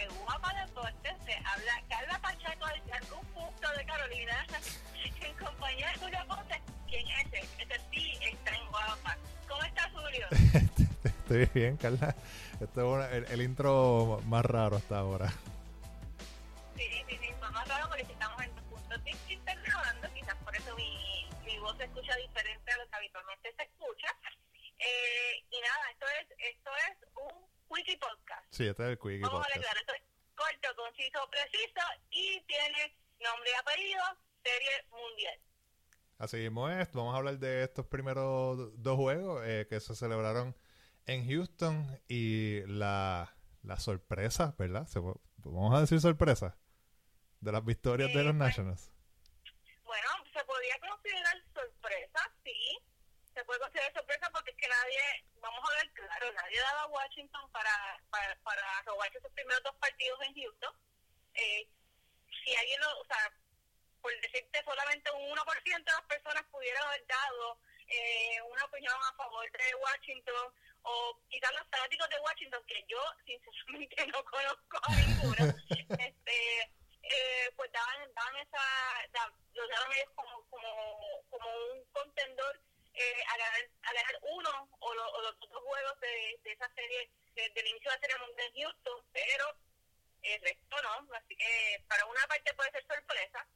de Guapa Deportes. Se habla Carla Pacheco de algún punto de Carolina. En compañía de Julio Ponce. ¿Quién es ese? Ese sí está en Guapa. ¿Cómo estás, Julio? Estoy bien, Carla. Este es una- el, el intro más raro hasta ahora. Sí, sí, sí. Más raro porque estamos en puntos distintos grabando. Quizás por eso mi, mi voz se escucha diferente a lo que habitualmente se escucha. Eh, y nada, esto es, esto es wiki podcast. Sí, este es el Quickie Vamos a Podcast. esto es corto, conciso, preciso y tiene nombre y apellido, serie mundial. Así mismo es. Vamos a hablar de estos primeros dos juegos eh, que se celebraron en Houston y la, la sorpresa, ¿verdad? Se vamos a decir sorpresa de las victorias de Eh, los pues, Nationals. Bueno, se podría considerar sorpresa, sí. Se puede considerar sorpresa porque es que nadie, vamos a ver claro, nadie daba a Washington para, para, para robarse sus primeros dos partidos en Houston. Eh, si alguien lo, o sea, por decirte solamente un 1% de las personas pudieran haber dado eh, una opinión a favor de Washington o quizás los fanáticos de Washington, que yo sinceramente no conozco a ninguno, este, eh, pues daban, daban esa, da- los daban ellos como, como, como un contendor eh, a, ganar, a ganar uno o, lo- o los dos juegos de, de esa serie, de- del inicio de la serie mundial en Houston, pero el resto no, así que para una parte puede ser sorpresa,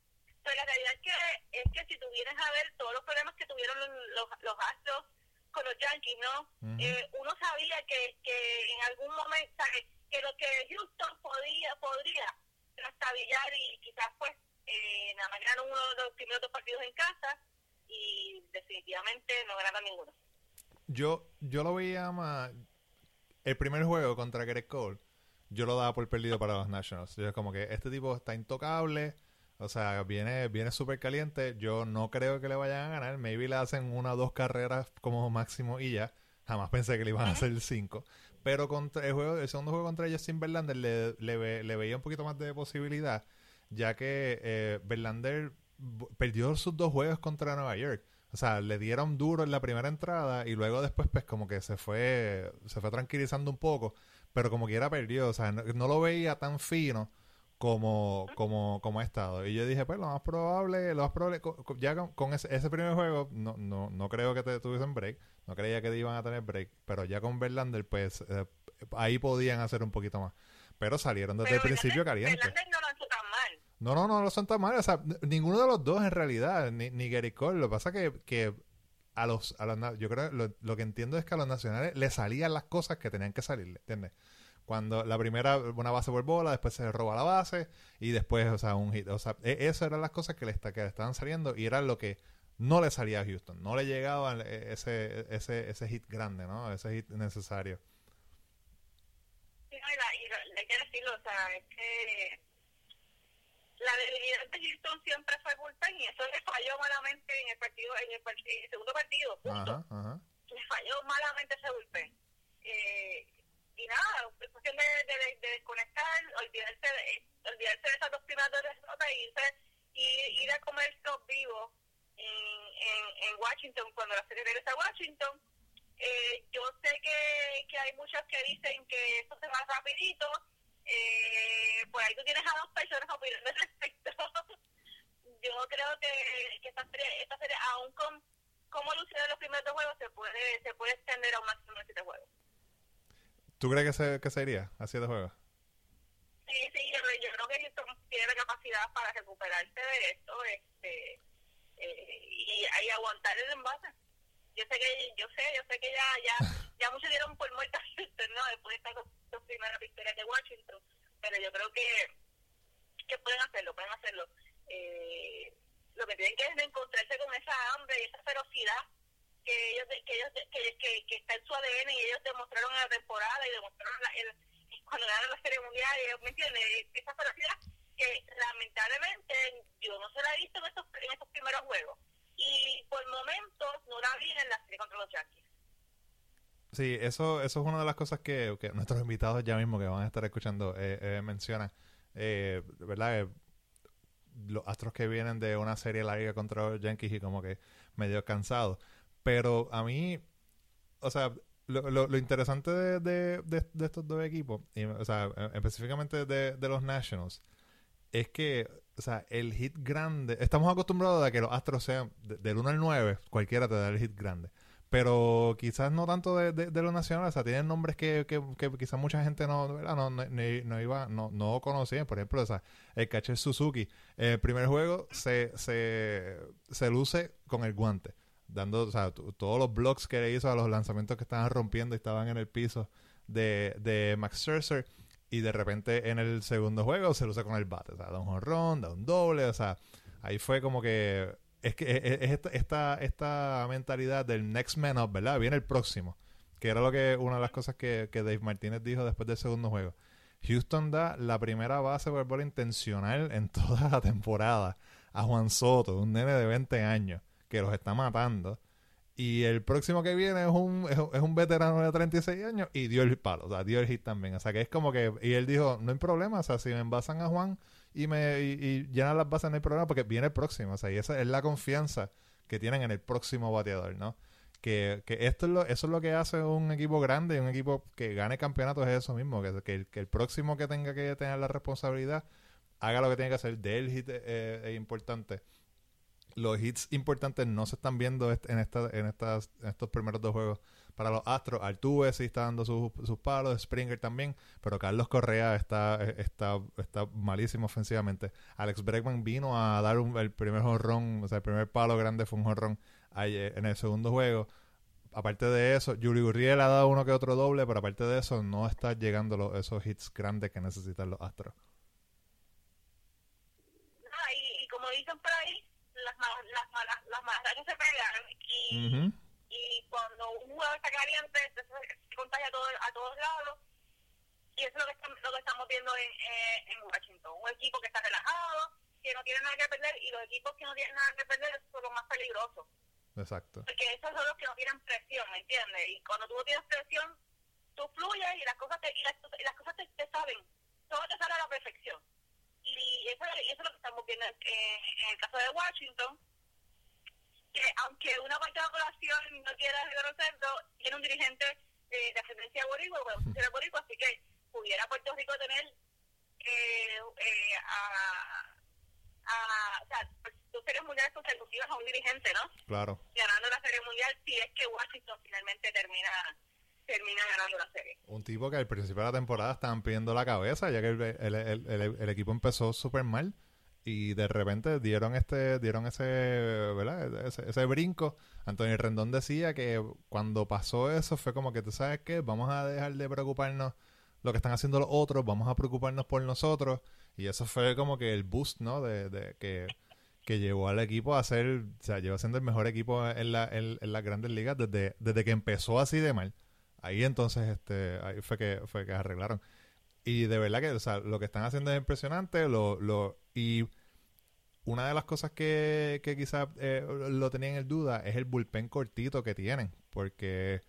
pero la realidad es que, es que si tuvieras a ver todos los problemas que tuvieron los, los, los Astros con los Yankees, ¿no? Eh, uno sabía que, que en algún momento, ¿sabes? que lo que Houston podía, podría trastabillar y quizás pues eh, nada más ganaron uno de los primeros dos partidos en casa y no ganaron ninguno. Yo, yo lo veía más. El primer juego contra Greg Cole, yo lo daba por perdido para los Nationals. Yo como que este tipo está intocable. O sea, viene, viene súper caliente. Yo no creo que le vayan a ganar. Maybe le hacen una o dos carreras como máximo y ya. Jamás pensé que le iban a hacer cinco. Pero contra el juego, el segundo juego contra Justin Verlander le, le, ve- le veía un poquito más de posibilidad. Ya que eh, Verlander perdió sus dos juegos contra Nueva York. O sea, le dieron duro en la primera entrada y luego después pues como que se fue se fue tranquilizando un poco, pero como quiera perdió, o sea, no, no lo veía tan fino como como como ha estado. Y yo dije, pues lo más probable, lo más probable co- co- ya con, con ese, ese primer juego no no no creo que te tuviesen break, no creía que iban a tener break, pero ya con Verlander pues eh, ahí podían hacer un poquito más. Pero salieron desde Pero el principio. Verlander no lanzó No, no, no lo son tan mal. O sea, ninguno de los dos en realidad, ni, ni Gary Cole. Lo que pasa que, que a los, a los yo creo, lo, lo que entiendo es que a los nacionales le salían las cosas que tenían que salirle, ¿entiendes? Cuando la primera, una base por bola, después se roba la base y después, o sea, un hit. O sea, e- esas eran las cosas que le, que le estaban saliendo y era lo que no le salía a Houston. No le llegaba eh, ese, ese, ese hit grande, ¿no? Ese hit necesario. Sí, no, y, la, y la- hay decirlo, o sea, es que la debilidad de Houston siempre fue bullpen y eso le falló malamente en el partido, en el, part- en el segundo partido, punto. Ajá, ajá. Le falló malamente ese bullpen. Eh, y nada, es cuestión de, de, de desconectar, olvidarse de, olvidarse de esas dos primeras dos derrotas y irse, y ir a comer estos vivos en, en, en Washington cuando la serie regresa a Washington. Eh, yo sé que, que hay muchos que dicen que esto se va rapidito. Eh, por ahí tú tienes a dos personas opinando al respecto. yo creo que, que esta serie, esta serie aún con cómo lucieron los primeros dos juegos, se puede, se puede extender a un máximo de siete juegos. ¿Tú crees que, se, que sería a siete juegos? Sí, sí, yo, yo creo que Houston tiene la capacidad para recuperarse de esto este, eh, y, y aguantar el envase. Yo sé que yo sé, yo sé que ya ya ya muchos dieron por muerta a Houston, ¿no? Después de estas dos, de Washington, pero yo creo que que pueden hacerlo, pueden hacerlo. Eh, lo que tienen que es encontrarse con esa hambre y esa ferocidad que ellos que ellos que, que, está en su ADN y ellos demostraron en la temporada y demostraron la, el, cuando ganaron la serie mundial me entiendes esa ferocidad que lamentablemente yo no se la he visto en estos en estos primeros juegos y por momentos no la vi en la serie contra los Yankees Sí, eso, eso es una de las cosas que, nuestros invitados ya mismo que van a estar escuchando eh, eh, mencionan. Eh, ¿Verdad? Eh, los astros que vienen de una serie larga contra los Yankees y como que medio cansados. Pero a mí, o sea, lo, lo, interesante de, de, de, estos dos equipos, y, o sea, eh, específicamente de, los Nationals, es que, o sea, el hit grande, estamos acostumbrados a que los Astros sean de- del 1 al 9, cualquiera te da el hit grande. Pero quizás no tanto de, de, de los nacionales, o sea, tienen nombres que, que, quizás mucha gente no, no, no, no iba, no, no conocía. Por ejemplo, o sea, el catcher Suzuki, el primer juego se, se, se luce con el guante, dando, o sea, todos los blocks que le hizo a los lanzamientos que estaban rompiendo y estaban en el piso de, de Max Scherzer. Y de repente en el segundo juego se luce con el bate, o sea, da un jonrón, da un doble, o sea, ahí fue como que es que es, es esta, esta, mentalidad del next man up, ¿verdad? Viene el próximo. Que era lo que una de las cosas que, que Dave Martínez dijo después del segundo juego. Houston da la primera base por bola intencional en toda la temporada a Juan Soto, un nene de 20 años, que los está matando. Y el próximo que viene es un, es, es un veterano de 36 años y dio el palo, o sea, dio el hit también. O sea, que es como que. Y él dijo: No hay problema, o sea, si me envasan a Juan y me y, las bases, no hay problema porque viene el próximo. O sea, y esa es la confianza que tienen en el próximo bateador, ¿no? Que, que esto es lo, eso es lo que hace un equipo grande un equipo que gane campeonatos es eso mismo, que, el, que el próximo que tenga que tener la responsabilidad haga lo que tiene que hacer. De el hit eh, es importante los hits importantes no se están viendo en, esta, en, estas, en estos primeros dos juegos para los Astros. Altuve sí está dando sus, sus palos, Springer también, pero Carlos Correa está, eh, está, está malísimo ofensivamente. Alex Bregman vino a dar un- el primer jonrón, o sea, el primer palo grande fue un jonrón ayer- en el segundo juego. Aparte de eso, Yuli Gurriel ha dado uno que otro doble, pero aparte de eso, no está llegando lo- esos hits grandes que necesitan los Astros. Ah, y, y como dicen por ahí, las, las, malas, las se pegan y, Ujú. y cuando un jugador está caliente, se contagia a, todo, a todos lados. Y eso es lo que, estamos- lo que estamos viendo en, eh, en Washington. Un equipo que está relajado, que no tiene nada que perder, y los equipos que no tienen nada que perder son los más peligrosos. Exacto. Porque esos son los que no tienen presión, ¿me entiendes? Y cuando tú no tienes presión, tú fluyes y las cosas te, y las, y las cosas te, te saben. Todo te sale a la perfección. Y eso, y eso es lo que estamos viendo en, en el caso de Washington, que aunque una parte de la población no quiera reconocerlo, tiene un dirigente eh, de ascendencia boricua, bueno, boricua, así que pudiera Puerto Rico tener eh, eh, a, a, o sea, pues, dos series mundiales consecutivas a un dirigente, ¿no? Claro. ganando la serie mundial si es que Washington finalmente termina termina ganando la serie. Un tipo que al principio de la temporada estaban pidiendo la cabeza, ya que el, el- el- el- el equipo empezó súper mal y de repente dieron este dieron ese. Ese, brinco. Antonio Rendón decía que cuando pasó eso fue como que tú sabes qué, vamos a dejar de preocuparnos lo que están haciendo los otros, vamos a preocuparnos por nosotros y eso fue como que el boost, ¿no? De, de que que llevó al equipo a ser, o sea, llevó siendo el mejor equipo en, la, en, en las grandes ligas desde, desde que empezó así de mal. Ahí entonces este ahí fue que fue que arreglaron. Y de verdad que o sea, lo que están haciendo es impresionante. Lo, lo, y una de las cosas que, que quizás eh, lo tenían en duda es el bullpen cortito que tienen. Porque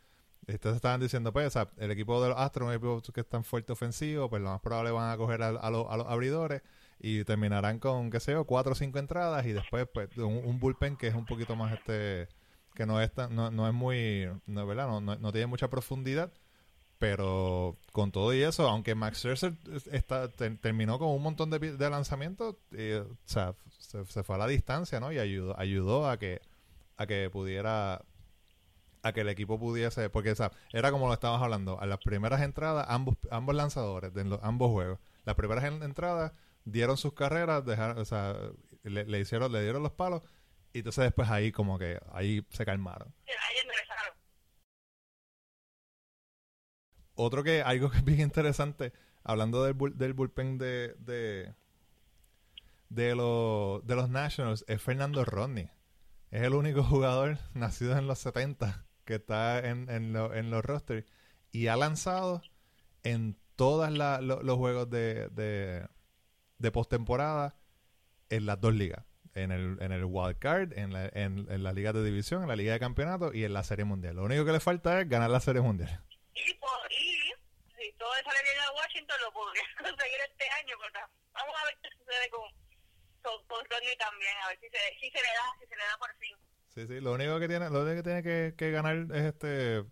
ustedes estaban diciendo, pues, el equipo de los Astros, un equipo que es tan fuerte ofensivo, pues lo más probable van a coger a, a los- a los abridores y terminarán con, qué sé yo, cuatro o cinco entradas y después, pues, un, un bullpen que es un poquito más este que no es tan- no, no es muy no, ¿verdad? No, no, no tiene mucha profundidad pero con todo y eso aunque Max Scherzer está, te- terminó con un montón de, lanzamientos eh, o sea se, fue a la distancia no y ayudó ayudó a que a que pudiera a que el equipo pudiese porque o era como lo estábamos hablando a las primeras entradas ambos ambos lanzadores de los, ambos juegos las primeras en- entradas dieron sus carreras dejaron, o sea le, hicieron le dieron los palos y entonces después ahí como que ahí se calmaron otro que algo que es bien interesante hablando del, del bullpen de de de, los de los Nationals es Fernando Rodney es el único jugador nacido en los 70 que está en, en, lo- en los rosters y ha lanzado en todos los juegos de, de, de postemporada en las dos ligas en el, en el wild card, en la, en, la liga de división, en la liga de campeonato y en la serie mundial. Lo único que le falta es ganar la serie mundial. Y, por, y si todo sale bien a Washington, lo podría conseguir este año. Pero vamos a ver qué sucede con, con, con también, a ver si se, si se le da, si se le da por fin. Sí, sí, lo único que tiene, lo único que tiene que, ganar es este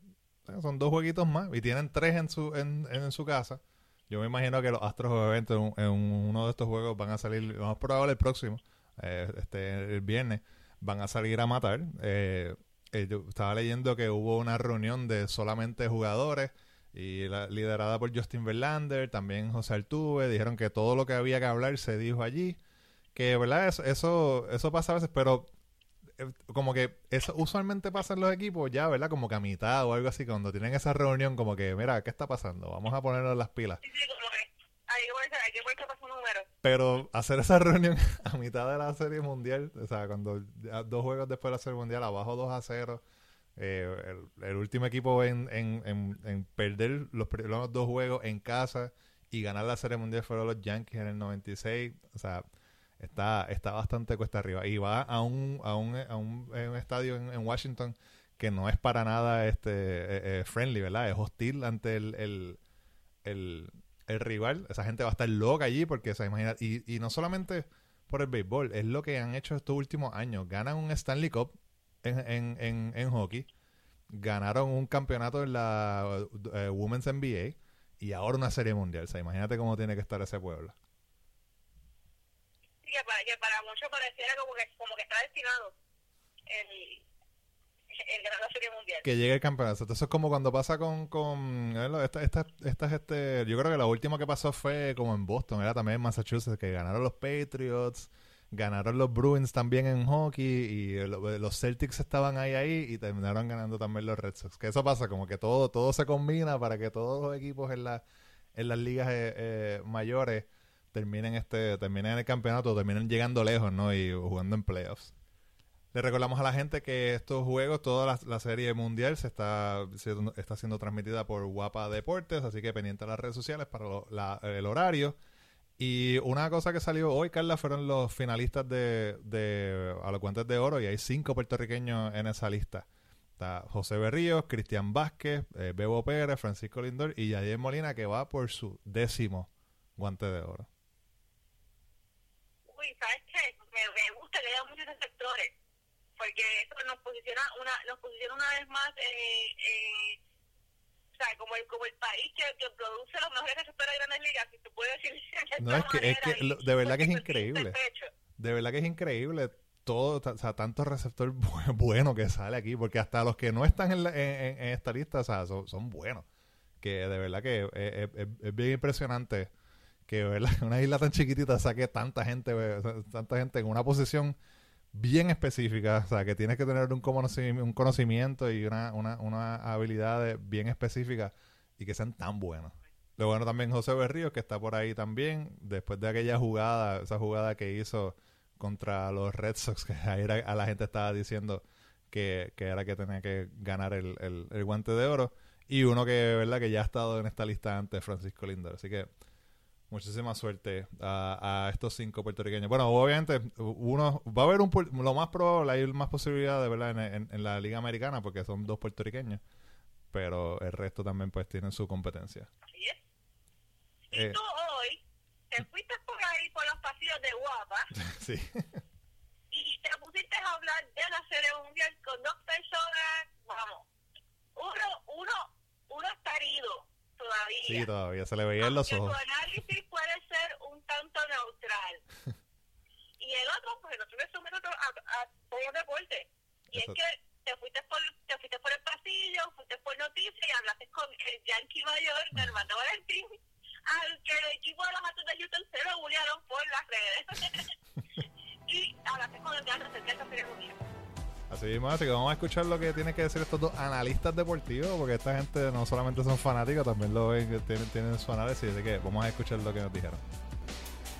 son dos jueguitos más y tienen tres en su, en, en su casa. Yo me imagino que los Astros obviamente en, en uno de estos juegos van a salir, más probable el próximo, eh, este el viernes, van a salir a matar. Eh, eh, yo estaba leyendo que hubo una reunión de solamente jugadores y la, liderada por Justin Verlander, también José Altuve, dijeron que todo lo que había que hablar se dijo allí, que verdad eso eso, eso pasa a veces, pero eh, como que eso usualmente pasa en los equipos ya, ¿verdad? Como que a mitad o algo así, cuando tienen esa reunión, como que, mira, ¿qué está pasando? Vamos a ponernos las pilas. Sí, sí, como que hay que ponerse, hay que ponerse para su número. Pero hacer esa reunión a mitad de la serie mundial, o sea, cuando dos juegos después de la serie mundial, abajo 2 a 0, eh, el, último equipo en, perder los primeros dos juegos en casa y ganar la serie mundial fueron los Yankees en el 96, o sea, está, está bastante cuesta arriba. Y va a un, a un, a un, un estadio en, Washington que no es para nada este eh, eh, friendly, ¿verdad? Es hostil ante el, el, el, el rival. Esa gente va a estar loca allí porque se imagina. Y, y no solamente por el béisbol, es lo que han hecho estos últimos años. Ganan un Stanley Cup en, en, en, en hockey, ganaron un campeonato en la eh, Women's NBA y ahora una serie mundial. O sea, imagínate cómo tiene que estar ese pueblo. Sí, que para, que para muchos pareciera como que, como que está destinado el, el ganar la serie mundial. que llegue el campeonato. Entonces es como cuando pasa con, con eh, esta, esta, estas, este, yo creo que la última que pasó fue como en Boston, era también en Massachusetts, que ganaron los Patriots, ganaron los Bruins también en hockey y lo- los Celtics estaban ahí ahí y terminaron ganando también los Red Sox. Que eso pasa, como que todo, todo se combina para que todos los equipos en la, en las ligas eh, eh, mayores terminen este, terminen en el campeonato, terminen llegando lejos, ¿no? Y jugando en playoffs. Le recordamos a la gente que estos juegos, toda la, serie mundial se está, siendo- está siendo transmitida por Guapa Deportes, así que pendiente a las redes sociales para lo- el horario. Y una cosa que salió hoy, Carla, fueron los finalistas de, de a los guantes de oro y hay cinco puertorriqueños en esa lista. Está José Berríos, Cristian Vázquez, eh, Bebo Pérez, Francisco Lindor y Yadier Molina que va por su décimo guante de oro. Uy, ¿sabes qué? Me, gusta que haya muchos sectores, porque eso nos posiciona una, nos posiciona una vez más, eh, eh, sea, como el, como el país que, que produce los mejores receptores de grandes ligas, si decir. de No, es que- es que lo- de verdad que es increíble. De verdad que es increíble todo, o sea, tanto receptor bu- bueno que sale aquí, porque hasta los que no están en, la- en- en- esta lista, o sea, son, son buenos. Que de verdad que es, es- es- es bien impresionante que ¿verdad? una isla tan chiquitita saque tanta gente, tanta gente en una posición bien específica, o sea, que tienes que tener un conocimiento, y una, una, una habilidad bien específica y que sean tan buenos. Lo bueno también José Berríos, que está por ahí también, después de aquella jugada, esa jugada que hizo contra los Red Sox, que ahí era- a la gente estaba diciendo que, que era que tenía que ganar el, el- el guante de oro. Y uno que, ¿verdad? que ya ha estado en esta lista antes, Francisco Lindor. Así que muchísima suerte a, a estos cinco puertorriqueños. Bueno, obviamente, uno va a haber un, lo más probable, hay más posibilidades, ¿verdad? En, en- en la Liga Americana, porque son dos puertorriqueños. Pero el resto también, pues, tienen su competencia. Así es. Y Eh. tú hoy te fuiste por ahí por los pasillos de Guapa sí. y te pusiste a hablar de la serie mundial con dos personas, vamos, uno, uno, uno está herido todavía. Sí, todavía se le veía en los ojos. su análisis puede ser un tanto neutral. y el otro, pues el otro le somete a, a, a todo deporte. Y Eso- es que te fuiste por te fuiste por el pasillo, fuiste por noticias y hablaste con el Yankee mayor, Armando Valentín, al que el equipo de los Astros de Houston se lo bullearon por las redes. y hablaste con el Yankee acerca de esa serie mundial. Así que vamos a escuchar lo que tienen que decir estos dos analistas deportivos, porque esta gente no solamente son fanáticos, también lo ven, tienen, tienen su análisis, así que vamos a escuchar lo que nos dijeron.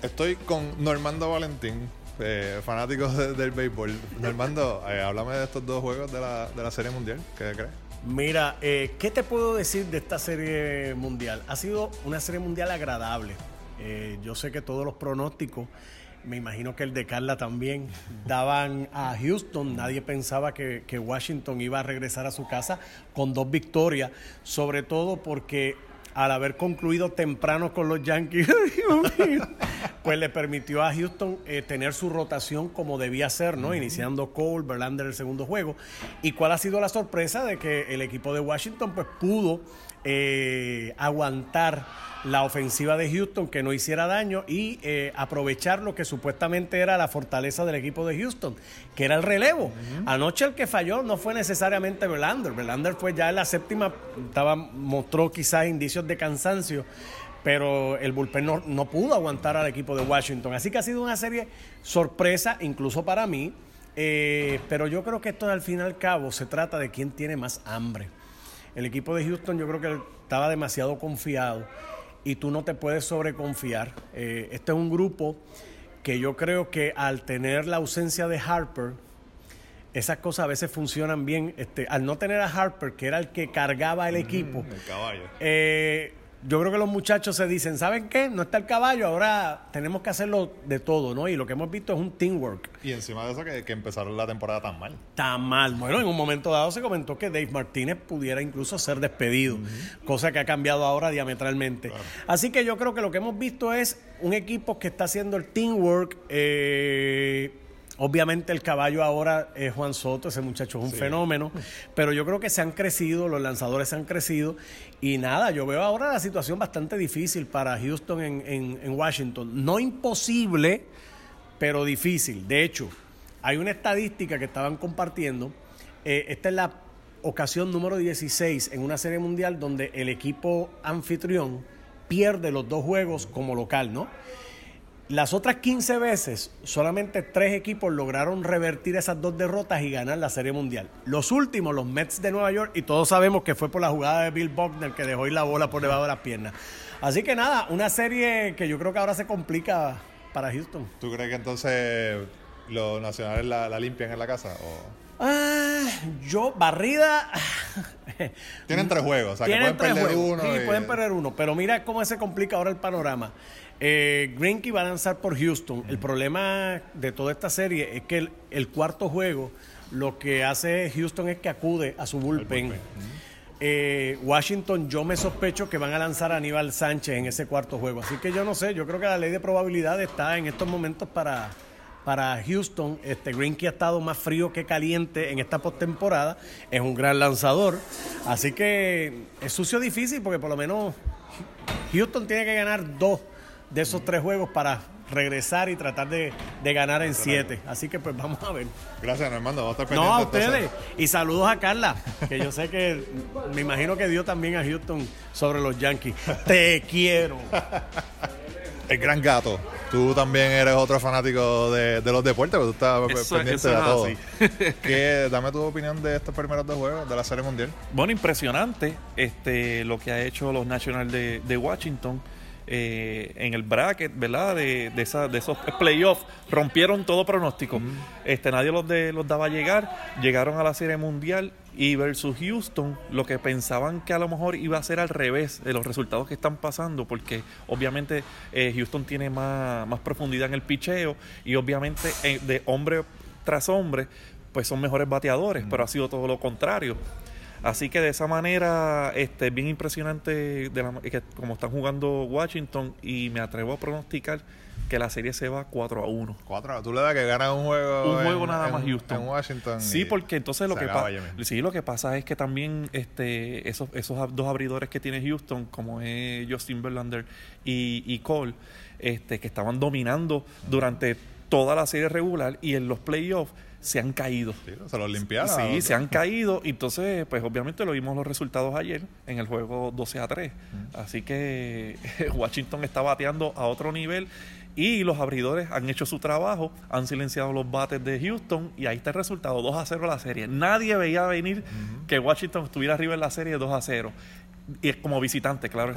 Estoy con Normando Valentín, eh, fanático de- del béisbol. Normando, eh, háblame de estos dos juegos de la, de la Serie Mundial, ¿qué crees? Mira, eh, ¿qué te puedo decir de esta serie mundial? Ha sido una serie mundial agradable. Eh, yo sé que todos los pronósticos, me imagino que el de Carla también, daban a Houston. Nadie pensaba que, que Washington iba a regresar a su casa con dos victorias, sobre todo porque al haber concluido temprano con los Yankees, pues le permitió a Houston eh, tener su rotación como debía ser, ¿no? Iniciando Cole, Verlander el segundo juego. ¿Y cuál ha sido la sorpresa de que el equipo de Washington pues pudo eh, aguantar la ofensiva de Houston que no hiciera daño y eh, aprovechar lo que supuestamente era la fortaleza del equipo de Houston, que era el relevo. Anoche el que falló no fue necesariamente Verlander. Verlander fue ya en la séptima, estaba, mostró quizás indicios de cansancio, pero el bullpen no, pudo aguantar al equipo de Washington. Así que ha sido una serie sorpresa, incluso para mí. Eh, pero yo creo que esto al fin y al cabo se trata de quién tiene más hambre. El equipo de Houston yo creo que estaba demasiado confiado y tú no te puedes sobreconfiar. Eh, este es un grupo que yo creo que al tener la ausencia de Harper, esas cosas a veces funcionan bien. Este, al no tener a Harper, que era el que cargaba el equipo, el caballo. Eh, yo creo que los muchachos se dicen, ¿saben qué? No está el caballo, ahora tenemos que hacerlo de todo, ¿no? Y lo que hemos visto es un teamwork. Y encima de eso que, que empezaron la temporada tan mal. Tan mal. Bueno, en un momento dado se comentó que Dave Martínez pudiera incluso ser despedido, cosa que ha cambiado ahora diametralmente. Así que yo creo que lo que hemos visto es un equipo que está haciendo el teamwork. Eh, Obviamente el caballo ahora es Juan Soto, ese muchacho es un fenómeno, pero yo creo que se han crecido, los lanzadores se han crecido y nada, yo veo ahora la situación bastante difícil para Houston en, Washington. No imposible, pero difícil. De hecho, hay una estadística que estaban compartiendo, eh, esta es la ocasión número 16 en una serie mundial donde el equipo anfitrión pierde los dos juegos como local, ¿no? Las otras 15 veces, solamente tres equipos lograron revertir esas dos derrotas y ganar la Serie Mundial. Los últimos, los Mets de Nueva York, y todos sabemos que fue por la jugada de Bill Buckner que dejó ir la bola por debajo de las piernas. Así que nada, una serie que yo creo que ahora se complica para Houston. ¿Tú crees que entonces los nacionales la, limpian en la casa? Ah, yo, barrida. Tienen tres juegos, o sea, que pueden perder uno. Sí, pueden perder uno, pero mira cómo se complica ahora el panorama. Eh, Greinke va a lanzar por Houston. El problema de toda esta serie es que el, cuarto juego lo que hace Houston es que acude a su bullpen. Eh, Washington, yo me sospecho que van a lanzar a Aníbal Sánchez en ese cuarto juego. Así que yo no sé, yo creo que la ley de probabilidad está en estos momentos para, para Houston. Este Greinke ha estado más frío que caliente en esta postemporada. Es un gran lanzador. Así que es sucio difícil porque por lo menos Houston tiene que ganar dos de esos tres juegos para regresar y tratar de, ganar en siete. Así que pues vamos a ver. Gracias, Normando. Vamos a estar No, a ustedes. Y saludos a Carla, que yo sé que me imagino que dio también a Houston sobre los Yankees. Te quiero. El gran gato. Tú también eres otro fanático de, los deportes, porque tú estás pendiente de todo. dame tu opinión de estos primeros dos juegos de la Serie Mundial. Bueno, impresionante este lo que ha hecho los Nationals de, de Washington eh, en el bracket, ¿verdad? De, de, esa, de esos playoffs, rompieron todo pronóstico. este, nadie los, de, los daba a llegar, llegaron a la Serie Mundial y versus Houston, lo que pensaban que a lo mejor iba a ser al revés de los resultados que están pasando, porque obviamente eh, Houston tiene más, más profundidad en el picheo y obviamente eh, de hombre tras hombre, pues son mejores bateadores, pero ha sido todo lo contrario. Así que de esa manera, este, bien impresionante de que, como están jugando Washington y me atrevo a pronosticar que la serie se va 4 a 1. 4 a Tú le das que gana un juego. Un juego nada más Houston. En Washington. Sí, porque entonces lo que pasa. Sí, lo que pasa es que también este, esos, esos dos abridores que tiene Houston, como es Justin Verlander y, y Cole, este, que estaban dominando durante toda la serie regular y en los playoffs se han caído. se los limpiaron. Sí, se han caído. Entonces, pues obviamente lo vimos los resultados ayer en el juego 12 a 3. Así que Washington está bateando a otro nivel y los abridores han hecho su trabajo, han silenciado los bates de Houston y ahí está el resultado, 2 a 0 la serie. Nadie veía venir que Washington estuviera arriba en la serie 2 a 0. Y es como visitante, claro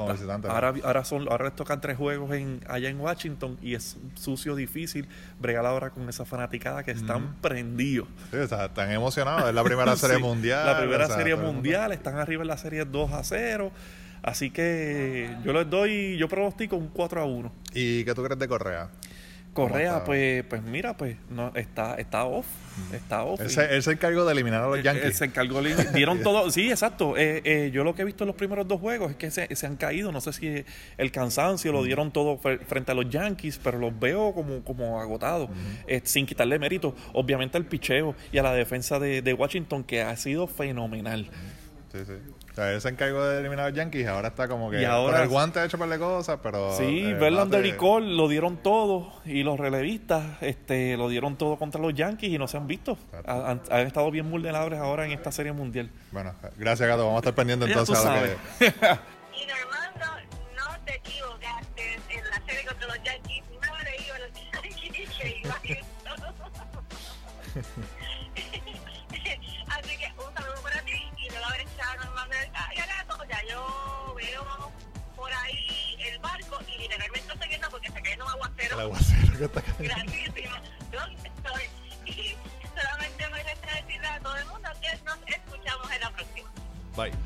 ahora, ahora, son, ahora les tocan tres juegos en, allá en Washington y es sucio, difícil bregar ahora con esa fanaticada que están prendidos. están emocionados. Es la primera serie mundial. La primera serie mundial, están arriba en la serie 2 a 0. Así que yo les doy, yo pronostico un 4 a 1. ¿Y qué tú crees de Correa? Correa, pues, pues mira, pues no está, está off, está off. Él se, él se encargó de eliminar a los él- Yankees. él se encargó, le- dieron todo, sí, exacto. Eh, eh, yo lo que he visto en los primeros dos juegos es que se, se han caído, no sé si el cansancio lo dieron todo fre- frente a los Yankees, pero los veo como, como agotados, eh, sin quitarle mérito, obviamente al picheo y a la defensa de, de Washington, que ha sido fenomenal. Sí, sí. O sea, él se encargó de eliminar a los Yankees. Ahora está como que. Y ahora- con el guante ha hecho par de cosas, pero. Sí, eh, Verlander bate- y Cole lo dieron todo y los relevistas este, lo dieron todo contra los Yankees y no se han visto. Han, han estado bien vulnerables ahora en esta serie mundial. Bueno, gracias, Gato. Vamos a estar pendientes Ya tú entonces a lo sabes. que. Y Normando, no te equivocaste en la serie contra los Yankees. No le iba a los Yankees que grandísimo. ¿Dónde estoy? Y solamente me resta decirle a todo el mundo que nos escuchamos en la próxima. Bye.